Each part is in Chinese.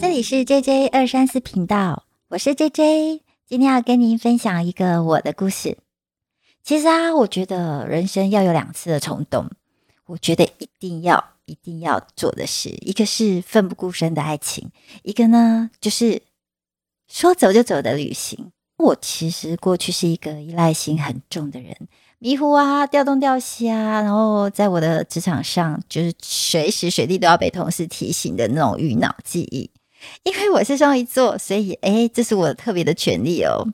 这里是 J J 二三四频道，我是 J J，今天要跟您分享一个我的故事。其实啊，我觉得人生要有两次的冲动，我觉得一定要一定要做的事，一个是奋不顾身的爱情，一个呢就是说走就走的旅行。我其实过去是一个依赖心很重的人。迷糊啊，调东调西啊，然后在我的职场上，就是随时随地都要被同事提醒的那种鱼脑记忆。因为我是双鱼座，所以哎，这是我特别的权利哦。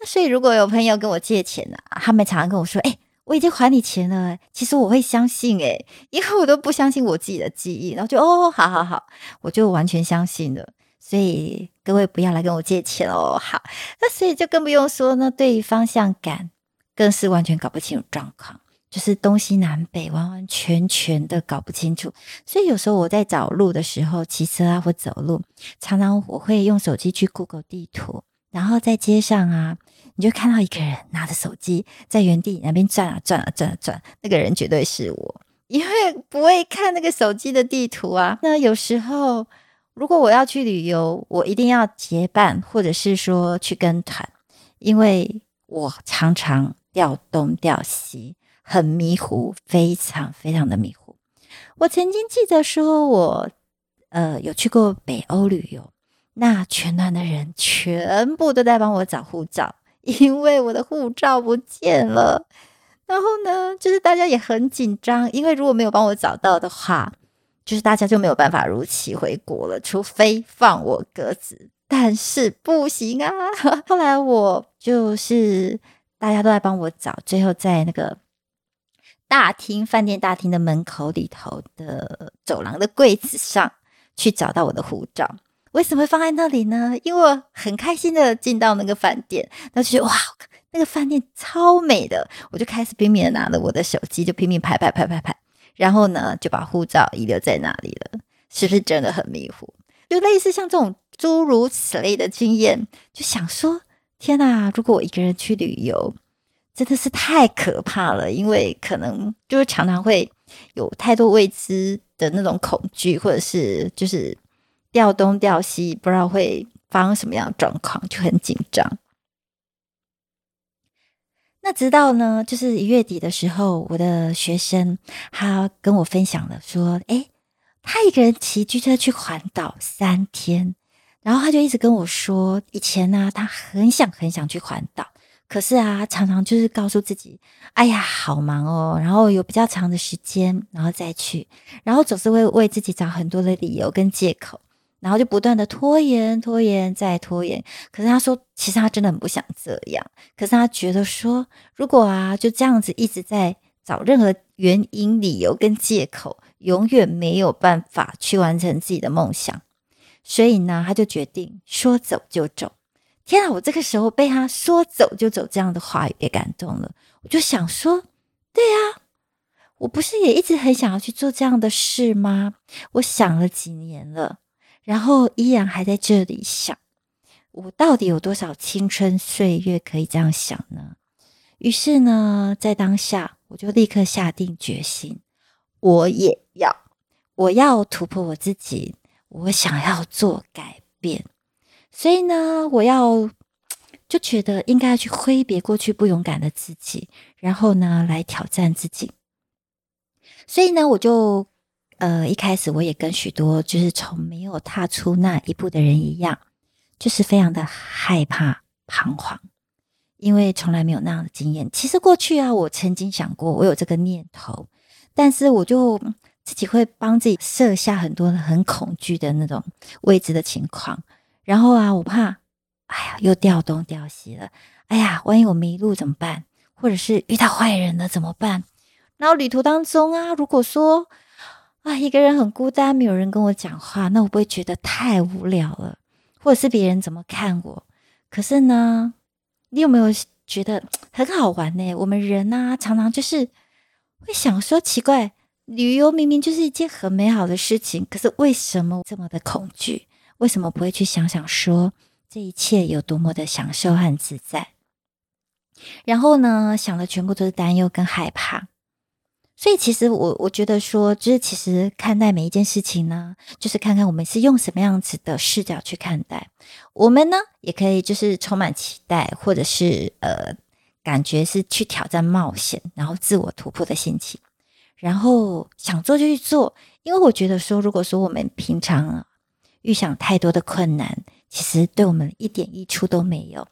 那所以如果有朋友跟我借钱呢，他们常常跟我说：“哎，我已经还你钱了。”其实我会相信哎，因为我都不相信我自己的记忆，然后就哦，好好好，我就完全相信了。所以各位不要来跟我借钱哦。好，那所以就更不用说呢，对于方向感。更是完全搞不清楚状况，就是东西南北完完全全的搞不清楚。所以有时候我在找路的时候，骑车啊或走路，常常我会用手机去 Google 地图，然后在街上啊，你就看到一个人拿着手机在原地那边转啊转啊转啊转，那个人绝对是我，因为不会看那个手机的地图啊。那有时候如果我要去旅游，我一定要结伴，或者是说去跟团，因为我常常。调东调西，很迷糊，非常非常的迷糊。我曾经记得说，我呃有去过北欧旅游，那全团的人全部都在帮我找护照，因为我的护照不见了。然后呢，就是大家也很紧张，因为如果没有帮我找到的话，就是大家就没有办法如期回国了，除非放我鸽子。但是不行啊！后来我就是。大家都在帮我找，最后在那个大厅饭店大厅的门口里头的走廊的柜子上去找到我的护照。为什么会放在那里呢？因为我很开心的进到那个饭店，那就觉得哇，那个饭店超美的，我就开始拼命的拿了我的手机，就拼命拍拍拍拍拍，然后呢就把护照遗留在那里了。是不是真的很迷糊？就类似像这种诸如此类的经验，就想说。天呐！如果我一个人去旅游，真的是太可怕了，因为可能就是常常会有太多未知的那种恐惧，或者是就是调东调西，不知道会发生什么样的状况，就很紧张。那直到呢，就是一月底的时候，我的学生他跟我分享了说：“哎，他一个人骑机车去环岛三天。”然后他就一直跟我说，以前呢，他很想很想去环岛，可是啊，常常就是告诉自己，哎呀，好忙哦，然后有比较长的时间，然后再去，然后总是会为自己找很多的理由跟借口，然后就不断的拖延、拖延再拖延。可是他说，其实他真的很不想这样，可是他觉得说，如果啊，就这样子一直在找任何原因、理由跟借口，永远没有办法去完成自己的梦想。所以呢，他就决定说走就走。天啊，我这个时候被他说走就走这样的话语给感动了。我就想说，对呀，我不是也一直很想要去做这样的事吗？我想了几年了，然后依然还在这里想，我到底有多少青春岁月可以这样想呢？于是呢，在当下，我就立刻下定决心，我也要，我要突破我自己。我想要做改变，所以呢，我要就觉得应该去挥别过去不勇敢的自己，然后呢，来挑战自己。所以呢，我就呃一开始我也跟许多就是从没有踏出那一步的人一样，就是非常的害怕、彷徨，因为从来没有那样的经验。其实过去啊，我曾经想过，我有这个念头，但是我就。自己会帮自己设下很多很恐惧的那种未知的情况，然后啊，我怕，哎呀，又掉东掉西了，哎呀，万一我迷路怎么办？或者是遇到坏人了怎么办？然后旅途当中啊，如果说啊，一个人很孤单，没有人跟我讲话，那我不会觉得太无聊了？或者是别人怎么看我？可是呢，你有没有觉得很好玩呢？我们人呢，常常就是会想说，奇怪。旅游明明就是一件很美好的事情，可是为什么这么的恐惧？为什么不会去想想说这一切有多么的享受和自在？然后呢，想的全部都是担忧跟害怕。所以其实我我觉得说，就是其实看待每一件事情呢，就是看看我们是用什么样子的视角去看待。我们呢，也可以就是充满期待，或者是呃，感觉是去挑战冒险，然后自我突破的心情，然后想做就去做。因为我觉得说，如果说我们平常预想太多的困难，其实对我们一点益处都没有。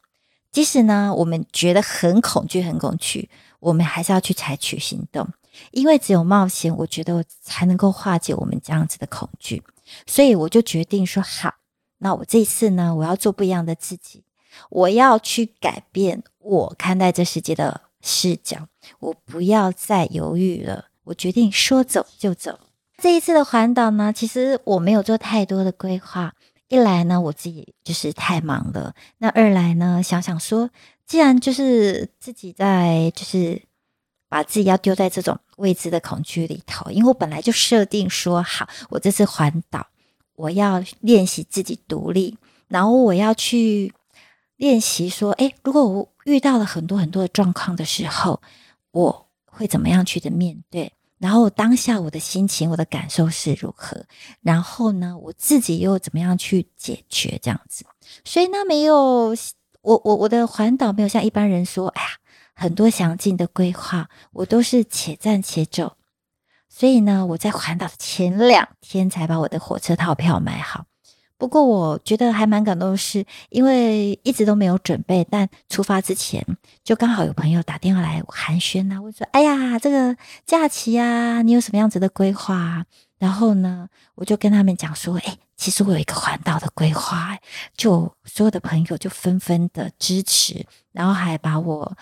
即使呢，我们觉得很恐惧、很恐惧，我们还是要去采取行动。因为只有冒险，我觉得才能够化解我们这样子的恐惧，所以我就决定说好，那我这一次呢，我要做不一样的自己，我要去改变我看待这世界的视角，我不要再犹豫了，我决定说走就走。这一次的环岛呢，其实我没有做太多的规划，一来呢，我自己就是太忙了，那二来呢，想想说，既然就是自己在就是。把自己要丢在这种未知的恐惧里头，因为我本来就设定说好，我这次环岛，我要练习自己独立，然后我要去练习说，诶，如果我遇到了很多很多的状况的时候，我会怎么样去的面对？然后当下我的心情、我的感受是如何？然后呢，我自己又怎么样去解决这样子？所以呢，没有我我我的环岛没有像一般人说，哎呀。很多详尽的规划，我都是且战且走。所以呢，我在环岛的前两天才把我的火车套票买好。不过，我觉得还蛮感动的是，因为一直都没有准备，但出发之前就刚好有朋友打电话来寒暄啊，问说：“哎呀，这个假期啊，你有什么样子的规划？”然后呢，我就跟他们讲说：“哎，其实我有一个环岛的规划。”就所有的朋友就纷纷的支持，然后还把我。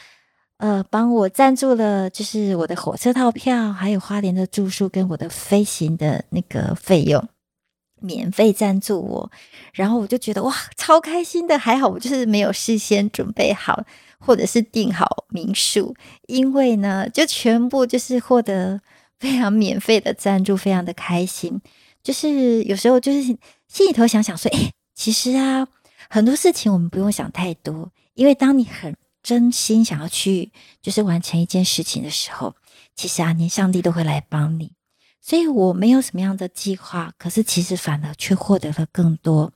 呃，帮我赞助了，就是我的火车套票，还有花莲的住宿跟我的飞行的那个费用，免费赞助我。然后我就觉得哇，超开心的。还好我就是没有事先准备好，或者是订好民宿，因为呢，就全部就是获得 非常免费的赞助，非常的开心。就是有时候就是心里头想想说，哎，其实啊，很多事情我们不用想太多，因为当你很真心想要去，就是完成一件事情的时候，其实啊，连上帝都会来帮你。所以我没有什么样的计划，可是其实反而却获得了更多。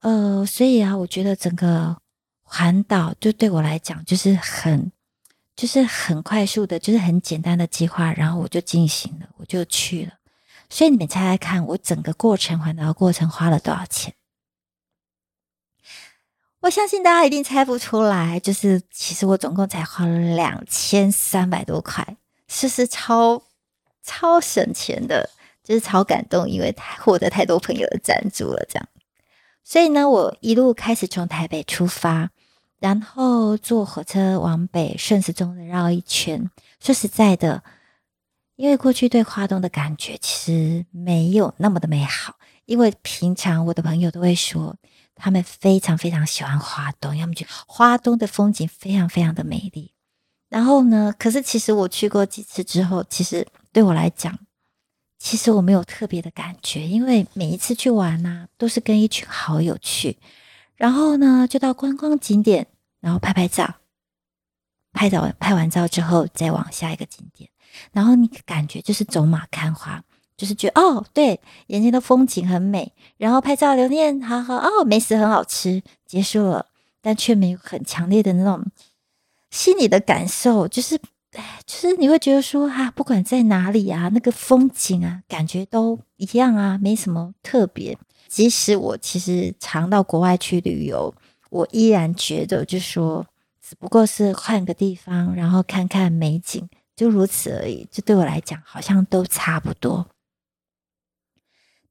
呃，所以啊，我觉得整个环岛就对我来讲，就是很，就是很快速的，就是很简单的计划，然后我就进行了，我就去了。所以你们猜猜看，我整个过程环岛过程花了多少钱？我相信大家一定猜不出来，就是其实我总共才花了两千三百多块，是是超超省钱的，就是超感动，因为获得太多朋友的赞助了，这样。所以呢，我一路开始从台北出发，然后坐火车往北，顺时钟的绕一圈。说实在的，因为过去对花东的感觉其实没有那么的美好，因为平常我的朋友都会说。他们非常非常喜欢花东，要么就花东的风景非常非常的美丽。然后呢，可是其实我去过几次之后，其实对我来讲，其实我没有特别的感觉，因为每一次去玩呢，都是跟一群好友去，然后呢就到观光景点，然后拍拍照，拍照拍完照之后再往下一个景点，然后你感觉就是走马看花。就是觉得哦，对，眼前的风景很美，然后拍照留念，好好哦，美食很好吃，结束了，但却没有很强烈的那种心里的感受，就是，哎就是你会觉得说啊，不管在哪里啊，那个风景啊，感觉都一样啊，没什么特别。即使我其实常到国外去旅游，我依然觉得，就说只不过是换个地方，然后看看美景，就如此而已。这对我来讲，好像都差不多。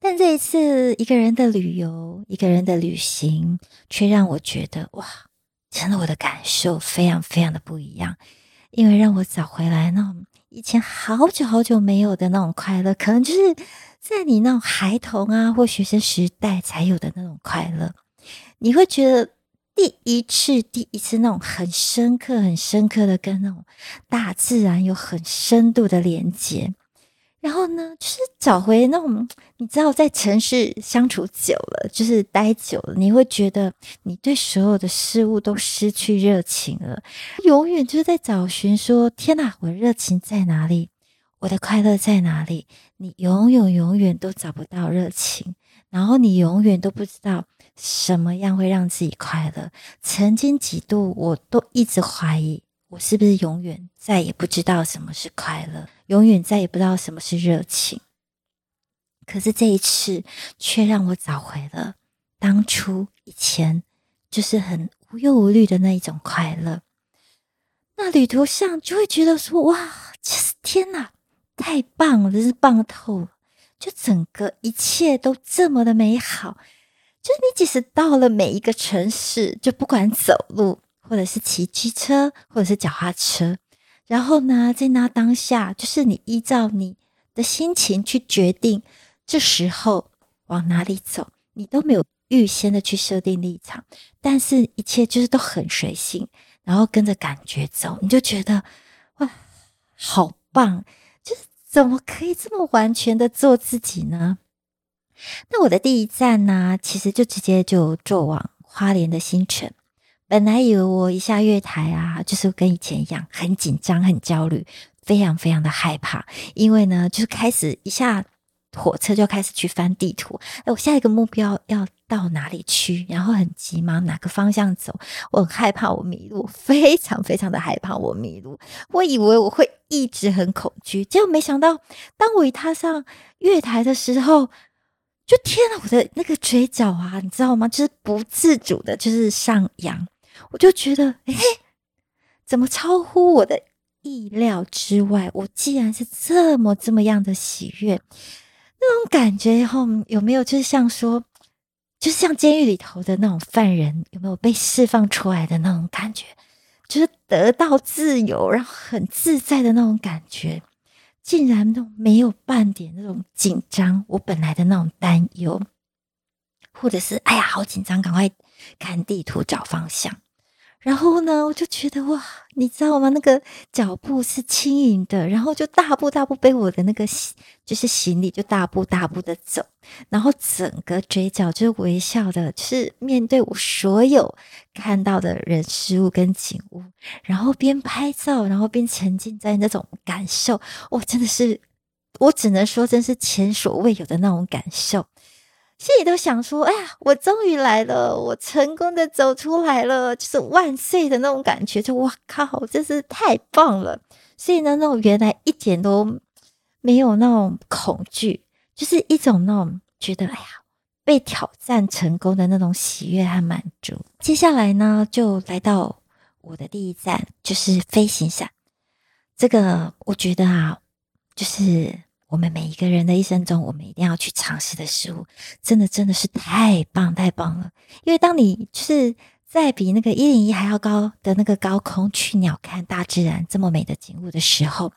但这一次一个人的旅游，一个人的旅行，却让我觉得哇，真的我的感受非常非常的不一样，因为让我找回来那种以前好久好久没有的那种快乐，可能就是在你那种孩童啊或学生时代才有的那种快乐。你会觉得第一次第一次那种很深刻很深刻的跟那种大自然有很深度的连接。然后呢，就是找回那种你知道，在城市相处久了，就是待久了，你会觉得你对所有的事物都失去热情了，永远就是在找寻说：天哪，我热情在哪里？我的快乐在哪里？你永远永远都找不到热情，然后你永远都不知道什么样会让自己快乐。曾经几度，我都一直怀疑，我是不是永远再也不知道什么是快乐，永远再也不知道什么是热情。可是这一次，却让我找回了当初以前就是很无忧无虑的那一种快乐。那旅途上就会觉得说：“哇，天哪！”太棒了，真是棒透了！就整个一切都这么的美好。就是你即使到了每一个城市，就不管走路，或者是骑机车，或者是脚踏车，然后呢，在那当下，就是你依照你的心情去决定，这时候往哪里走，你都没有预先的去设定立场，但是一切就是都很随性，然后跟着感觉走，你就觉得哇，好棒！就是怎么可以这么完全的做自己呢？那我的第一站呢，其实就直接就坐往花莲的新城。本来以为我一下月台啊，就是跟以前一样，很紧张、很焦虑，非常非常的害怕，因为呢，就是开始一下。火车就开始去翻地图，哎，我下一个目标要到哪里去？然后很急忙哪个方向走？我很害怕我迷路，非常非常的害怕我迷路。我以为我会一直很恐惧，结果没想到，当我一踏上月台的时候，就天啊，我的那个嘴角啊，你知道吗？就是不自主的，就是上扬。我就觉得，哎，怎么超乎我的意料之外？我既然是这么这么样的喜悦。那种感觉后有没有就是像说，就是像监狱里头的那种犯人有没有被释放出来的那种感觉？就是得到自由，然后很自在的那种感觉，竟然都没有半点那种紧张。我本来的那种担忧，或者是哎呀好紧张，赶快看地图找方向。然后呢，我就觉得哇，你知道吗？那个脚步是轻盈的，然后就大步大步背我的那个就是行李，就大步大步的走，然后整个嘴角就是微笑的，就是面对我所有看到的人事物跟景物，然后边拍照，然后边沉浸在那种感受，我真的是，我只能说，真是前所未有的那种感受。心里都想说：“哎呀，我终于来了，我成功的走出来了，就是万岁的那种感觉。就哇靠，真是太棒了！所以呢，那种原来一点都没有那种恐惧，就是一种那种觉得哎呀，被挑战成功的那种喜悦和满足。接下来呢，就来到我的第一站，就是飞行伞。这个我觉得啊，就是。我们每一个人的一生中，我们一定要去尝试的事物，真的真的是太棒太棒了。因为当你就是在比那个一零一还要高的那个高空去鸟瞰大自然这么美的景物的时候，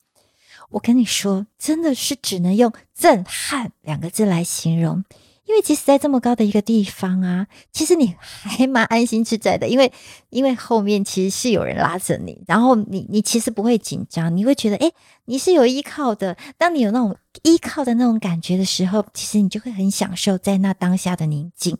我跟你说，真的是只能用震撼两个字来形容。因为即使在这么高的一个地方啊，其实你还蛮安心自在的，因为因为后面其实是有人拉着你，然后你你其实不会紧张，你会觉得诶，你是有依靠的。当你有那种依靠的那种感觉的时候，其实你就会很享受在那当下的宁静，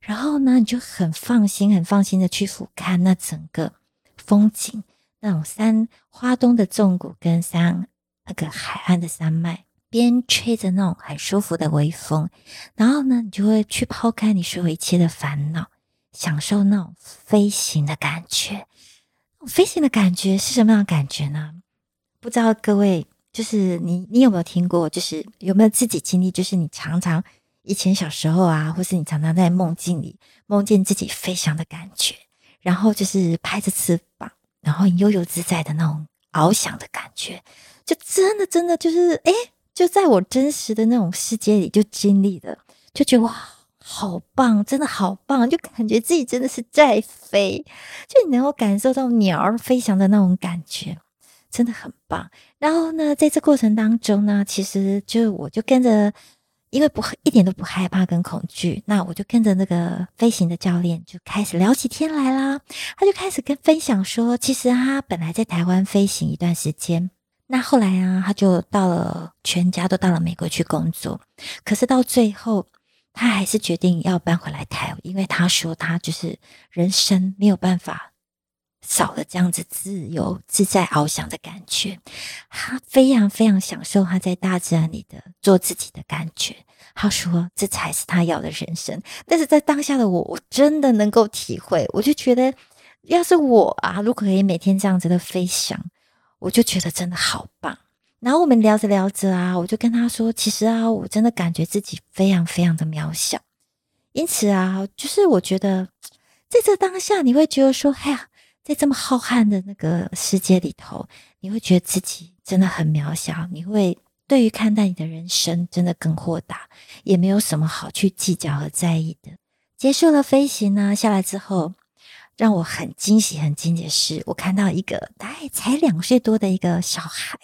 然后呢，你就很放心、很放心的去俯瞰那整个风景，那种山花东的纵谷跟山那个海岸的山脉。边吹着那种很舒服的微风，然后呢，你就会去抛开你所有一切的烦恼，享受那种飞行的感觉。飞行的感觉是什么样的感觉呢？不知道各位，就是你，你有没有听过？就是有没有自己经历？就是你常常以前小时候啊，或是你常常在梦境里梦见自己飞翔的感觉，然后就是拍着翅膀，然后悠悠自在的那种翱翔的感觉，就真的真的就是哎。就在我真实的那种世界里，就经历了，就觉得哇，好棒，真的好棒，就感觉自己真的是在飞，就你能够感受到鸟儿飞翔的那种感觉，真的很棒。然后呢，在这过程当中呢，其实就我就跟着，因为不一点都不害怕跟恐惧，那我就跟着那个飞行的教练就开始聊起天来啦。他就开始跟分享说，其实他本来在台湾飞行一段时间。那后来啊，他就到了，全家都到了美国去工作。可是到最后，他还是决定要搬回来台，因为他说他就是人生没有办法少了这样子自由自在翱翔的感觉。他非常非常享受他在大自然里的做自己的感觉。他说这才是他要的人生。但是在当下的我，我真的能够体会，我就觉得，要是我啊，如果可以每天这样子的飞翔，我就觉得真的好棒。然后我们聊着聊着啊，我就跟他说，其实啊，我真的感觉自己非常非常的渺小。因此啊，就是我觉得，在这当下，你会觉得说，哎呀，在这么浩瀚的那个世界里头，你会觉得自己真的很渺小。你会对于看待你的人生，真的更豁达，也没有什么好去计较和在意的。结束了飞行呢，下来之后，让我很惊喜、很惊喜的是，我看到一个大概才两岁多的一个小孩。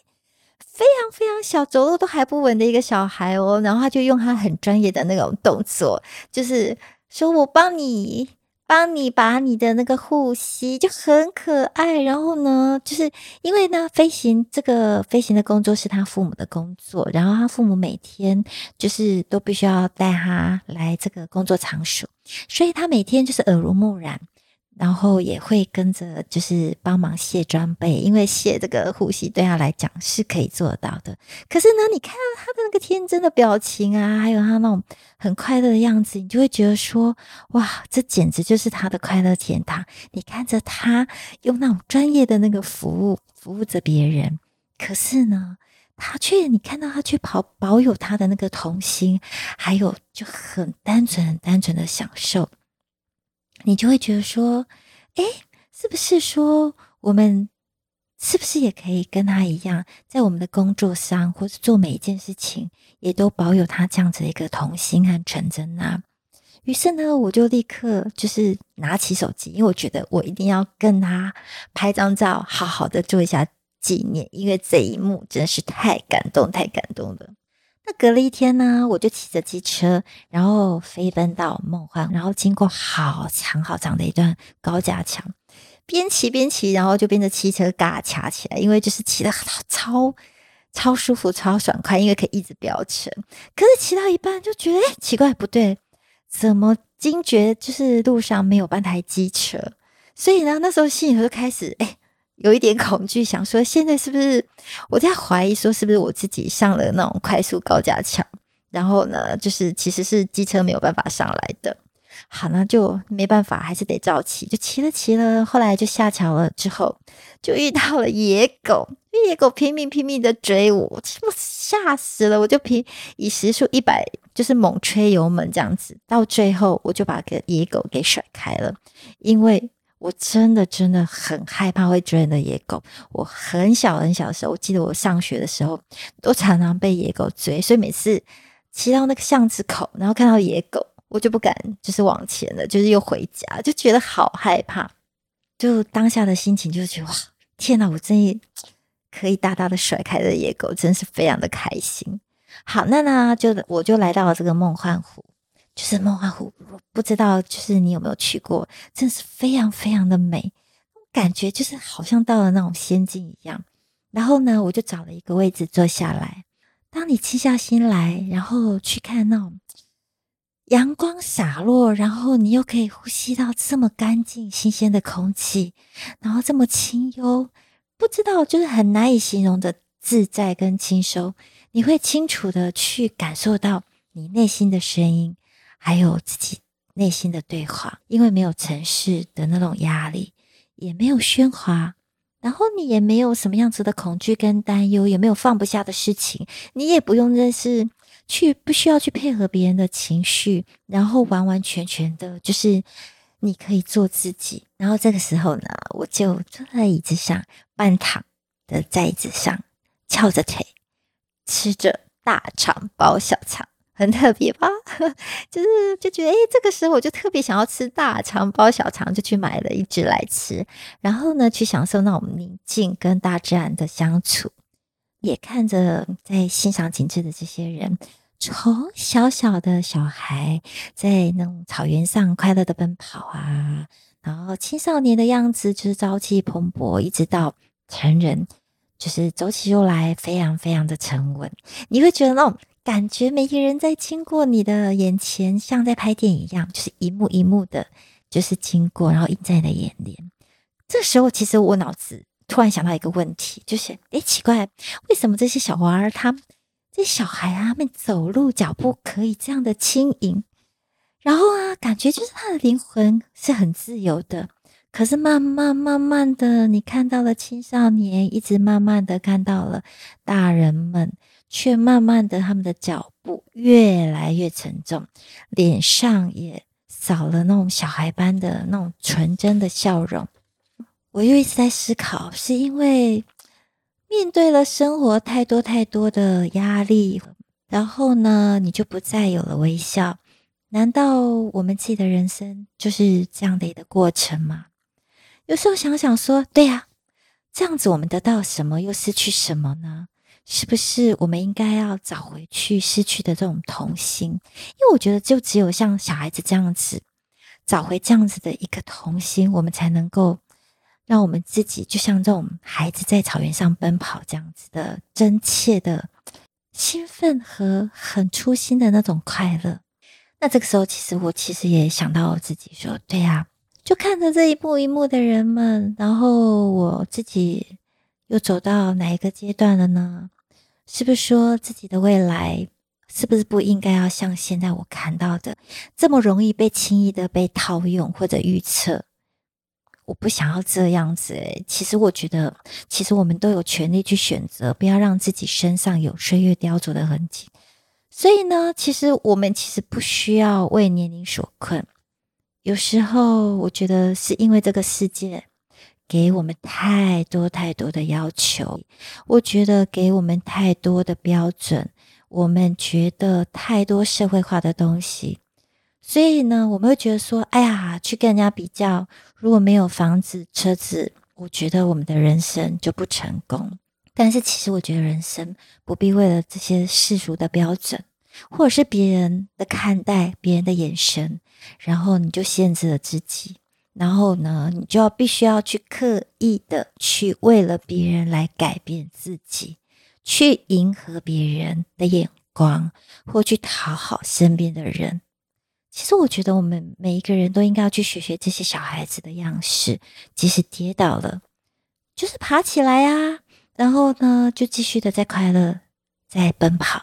非常非常小，走路都还不稳的一个小孩哦，然后他就用他很专业的那种动作，就是说我帮你，帮你把你的那个护膝就很可爱。然后呢，就是因为呢，飞行这个飞行的工作是他父母的工作，然后他父母每天就是都必须要带他来这个工作场所，所以他每天就是耳濡目染。然后也会跟着，就是帮忙卸装备，因为卸这个呼吸对他来讲是可以做到的。可是呢，你看到他的那个天真的表情啊，还有他那种很快乐的样子，你就会觉得说，哇，这简直就是他的快乐天堂。你看着他用那种专业的那个服务服务着别人，可是呢，他却你看到他却保保有他的那个童心，还有就很单纯、很单纯的享受。你就会觉得说，哎，是不是说我们是不是也可以跟他一样，在我们的工作上，或者做每一件事情，也都保有他这样子的一个童心和纯真啊？于是呢，我就立刻就是拿起手机，因为我觉得我一定要跟他拍张照，好好的做一下纪念，因为这一幕真的是太感动，太感动了。那隔了一天呢，我就骑着机车，然后飞奔到梦幻，然后经过好长好长的一段高架桥，边骑边骑，然后就变成汽车嘎卡起来，因为就是骑的超超舒服、超爽快，因为可以一直飙车。可是骑到一半就觉得，哎，奇怪，不对，怎么惊觉就是路上没有半台机车？所以呢，那时候心里头就开始，哎。有一点恐惧，想说现在是不是我在怀疑说是不是我自己上了那种快速高架桥，然后呢，就是其实是机车没有办法上来的。好，那就没办法，还是得照骑，就骑了骑了。后来就下桥了之后，就遇到了野狗，野狗拼命拼命的追我，我吓死了。我就拼以时速一百，就是猛吹油门这样子，到最后我就把个野狗给甩开了，因为。我真的真的很害怕会追人的野狗。我很小很小的时候，我记得我上学的时候，都常常被野狗追，所以每次骑到那个巷子口，然后看到野狗，我就不敢就是往前了，就是又回家，就觉得好害怕。就当下的心情就是觉得哇，天哪！我真可以大大的甩开的野狗，真是非常的开心。好，那呢，就我就来到了这个梦幻湖。就是梦幻湖，不知道就是你有没有去过，真是非常非常的美，感觉就是好像到了那种仙境一样。然后呢，我就找了一个位置坐下来。当你静下心来，然后去看那种阳光洒落，然后你又可以呼吸到这么干净新鲜的空气，然后这么清幽，不知道就是很难以形容的自在跟轻松。你会清楚的去感受到你内心的声音。还有自己内心的对话，因为没有城市的那种压力，也没有喧哗，然后你也没有什么样子的恐惧跟担忧，也没有放不下的事情，你也不用认识去，不需要去配合别人的情绪，然后完完全全的，就是你可以做自己。然后这个时候呢，我就坐在椅子上，半躺的在椅子上，翘着腿，吃着大肠包小肠。很特别吧？就是就觉得，哎，这个时候我就特别想要吃大肠包小肠，就去买了一只来吃。然后呢，去享受那种宁静跟大自然的相处，也看着在欣赏景致的这些人，从小小的小孩在那种草原上快乐的奔跑啊，然后青少年的样子就是朝气蓬勃，一直到成人，就是走起路来非常非常的沉稳。你会觉得那种。感觉每个人在经过你的眼前，像在拍电影一样，就是一幕一幕的，就是经过，然后印在你的眼帘。这时候，其实我脑子突然想到一个问题，就是诶，奇怪，为什么这些小娃儿他这些小孩啊，他们走路脚步可以这样的轻盈，然后啊，感觉就是他的灵魂是很自由的。可是慢慢慢慢的，你看到了青少年，一直慢慢的看到了大人们，却慢慢的他们的脚步越来越沉重，脸上也少了那种小孩般的那种纯真的笑容。我又一直在思考，是因为面对了生活太多太多的压力，然后呢，你就不再有了微笑。难道我们自己的人生就是这样的一个过程吗？有时候想想说，对呀，这样子我们得到什么，又失去什么呢？是不是我们应该要找回去失去的这种童心？因为我觉得，就只有像小孩子这样子，找回这样子的一个童心，我们才能够让我们自己，就像这种孩子在草原上奔跑这样子的真切的兴奋和很初心的那种快乐。那这个时候，其实我其实也想到我自己说，对呀。就看着这一幕一幕的人们，然后我自己又走到哪一个阶段了呢？是不是说自己的未来是不是不应该要像现在我看到的这么容易被轻易的被套用或者预测？我不想要这样子。其实我觉得，其实我们都有权利去选择，不要让自己身上有岁月雕琢的痕迹。所以呢，其实我们其实不需要为年龄所困。有时候，我觉得是因为这个世界给我们太多太多的要求，我觉得给我们太多的标准，我们觉得太多社会化的东西，所以呢，我们会觉得说，哎呀，去跟人家比较，如果没有房子、车子，我觉得我们的人生就不成功。但是，其实我觉得人生不必为了这些世俗的标准。或者是别人的看待，别人的眼神，然后你就限制了自己，然后呢，你就要必须要去刻意的去为了别人来改变自己，去迎合别人的眼光，或去讨好身边的人。其实我觉得我们每一个人都应该要去学学这些小孩子的样式，即使跌倒了，就是爬起来啊，然后呢，就继续的在快乐，在奔跑。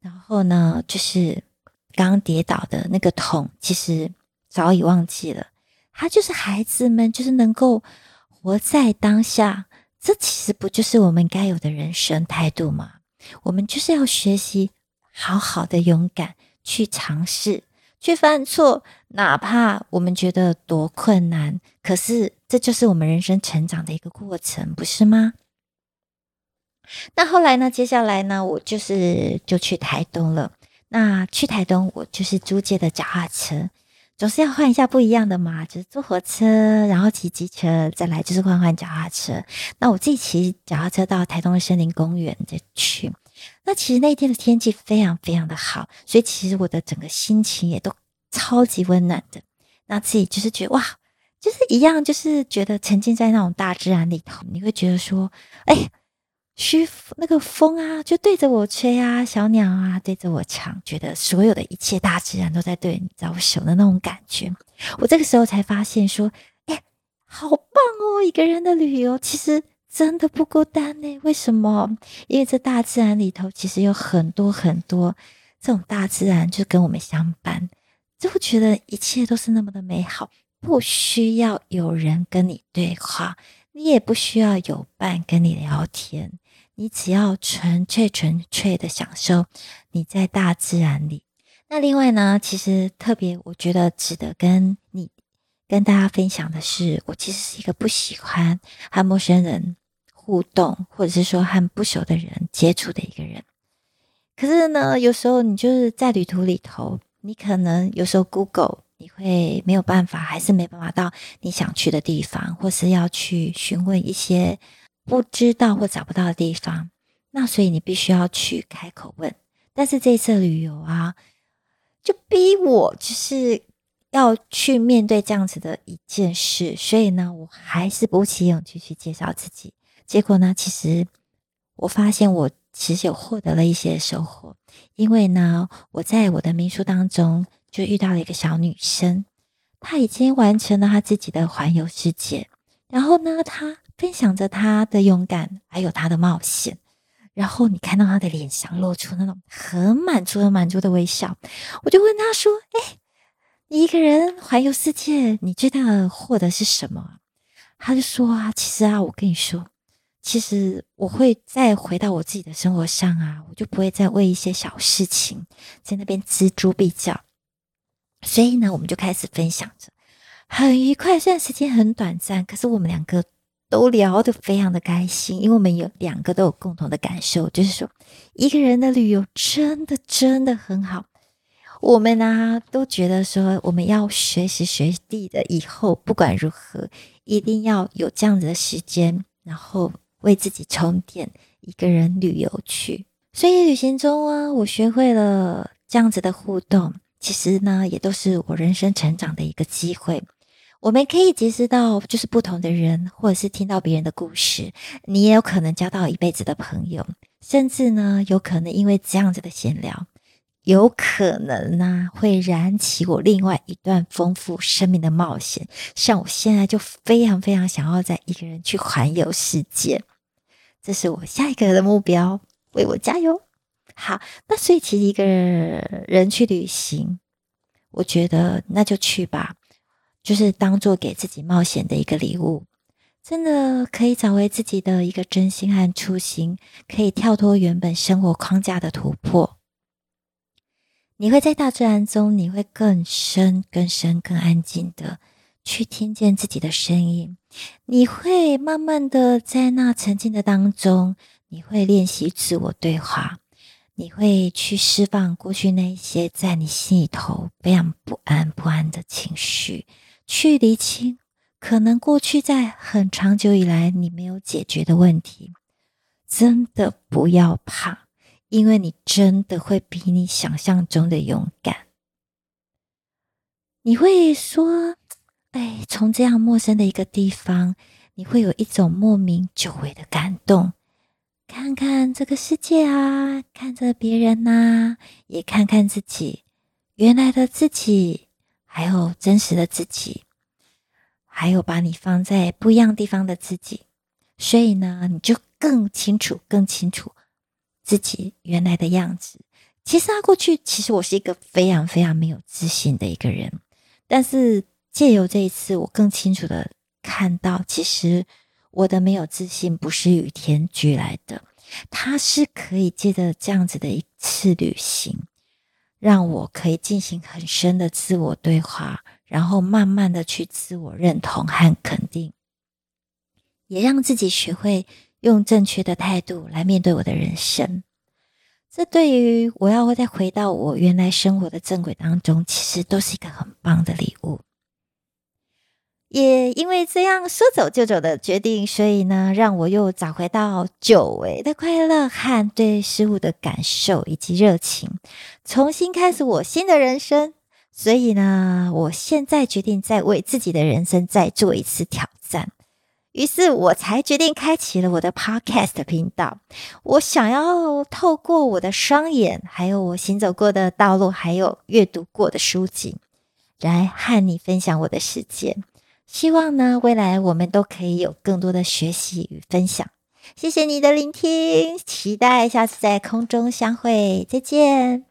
然后呢，就是刚刚跌倒的那个痛，其实早已忘记了。他就是孩子们，就是能够活在当下。这其实不就是我们该有的人生态度吗？我们就是要学习好好的勇敢去尝试，去犯错，哪怕我们觉得多困难，可是这就是我们人生成长的一个过程，不是吗？那后来呢？接下来呢？我就是就去台东了。那去台东，我就是租借的脚踏车，总是要换一下不一样的嘛。就是坐火车，然后骑机车，再来就是换换脚踏车。那我自己骑脚踏车到台东的森林公园再去。那其实那天的天气非常非常的好，所以其实我的整个心情也都超级温暖的。那自己就是觉得哇，就是一样，就是觉得沉浸在那种大自然里头，你会觉得说，哎。嘘，那个风啊，就对着我吹啊，小鸟啊对着我唱，觉得所有的一切大自然都在对你招手的那种感觉。我这个时候才发现说，哎，好棒哦！一个人的旅游其实真的不孤单呢。为什么？因为这大自然里头其实有很多很多这种大自然就跟我们相伴，就会觉得一切都是那么的美好，不需要有人跟你对话，你也不需要有伴跟你聊天。你只要纯粹、纯粹的享受你在大自然里。那另外呢，其实特别我觉得值得跟你跟大家分享的是，我其实是一个不喜欢和陌生人互动，或者是说和不熟的人接触的一个人。可是呢，有时候你就是在旅途里头，你可能有时候 Google 你会没有办法，还是没办法到你想去的地方，或是要去询问一些。不知道或找不到的地方，那所以你必须要去开口问。但是这次旅游啊，就逼我就是要去面对这样子的一件事，所以呢，我还是鼓起勇气去介绍自己。结果呢，其实我发现我其实有获得了一些收获，因为呢，我在我的民宿当中就遇到了一个小女生，她已经完成了她自己的环游世界。然后呢，她分享着他的勇敢，还有他的冒险。然后你看到他的脸上露出那种很满足、很满足的微笑。我就问他说：“哎，你一个人环游世界，你最大的获得是什么？”他就说：“啊，其实啊，我跟你说，其实我会再回到我自己的生活上啊，我就不会再为一些小事情在那边锱铢必较。所以呢，我们就开始分享着。”很愉快，虽然时间很短暂，可是我们两个都聊得非常的开心，因为我们有两个都有共同的感受，就是说一个人的旅游真的真的很好。我们呢都觉得说我们要学习学地的，以后不管如何，一定要有这样子的时间，然后为自己充电，一个人旅游去。所以旅行中啊，我学会了这样子的互动，其实呢也都是我人生成长的一个机会。我们可以结识到就是不同的人，或者是听到别人的故事，你也有可能交到一辈子的朋友，甚至呢，有可能因为这样子的闲聊，有可能呢会燃起我另外一段丰富生命的冒险。像我现在就非常非常想要在一个人去环游世界，这是我下一个的目标，为我加油！好，那所以其实一个人去旅行，我觉得那就去吧。就是当做给自己冒险的一个礼物，真的可以找回自己的一个真心和初心，可以跳脱原本生活框架的突破。你会在大自然中，你会更深、更深、更安静的去听见自己的声音。你会慢慢的在那沉浸的当中，你会练习自我对话，你会去释放过去那些在你心里头非常不安、不安的情绪。去厘清可能过去在很长久以来你没有解决的问题，真的不要怕，因为你真的会比你想象中的勇敢。你会说：“哎，从这样陌生的一个地方，你会有一种莫名久违的感动。看看这个世界啊，看着别人呐，也看看自己，原来的自己。”还有真实的自己，还有把你放在不一样地方的自己，所以呢，你就更清楚、更清楚自己原来的样子。其实啊，过去其实我是一个非常非常没有自信的一个人，但是借由这一次，我更清楚的看到，其实我的没有自信不是与天俱来的，它是可以借着这样子的一次旅行。让我可以进行很深的自我对话，然后慢慢的去自我认同和肯定，也让自己学会用正确的态度来面对我的人生。这对于我要再回到我原来生活的正轨当中，其实都是一个很棒的礼物。也因为这样说走就走的决定，所以呢，让我又找回到久违的快乐和对事物的感受以及热情，重新开始我新的人生。所以呢，我现在决定再为自己的人生再做一次挑战。于是我才决定开启了我的 Podcast 频道。我想要透过我的双眼，还有我行走过的道路，还有阅读过的书籍，来和你分享我的世界。希望呢，未来我们都可以有更多的学习与分享。谢谢你的聆听，期待下次在空中相会，再见。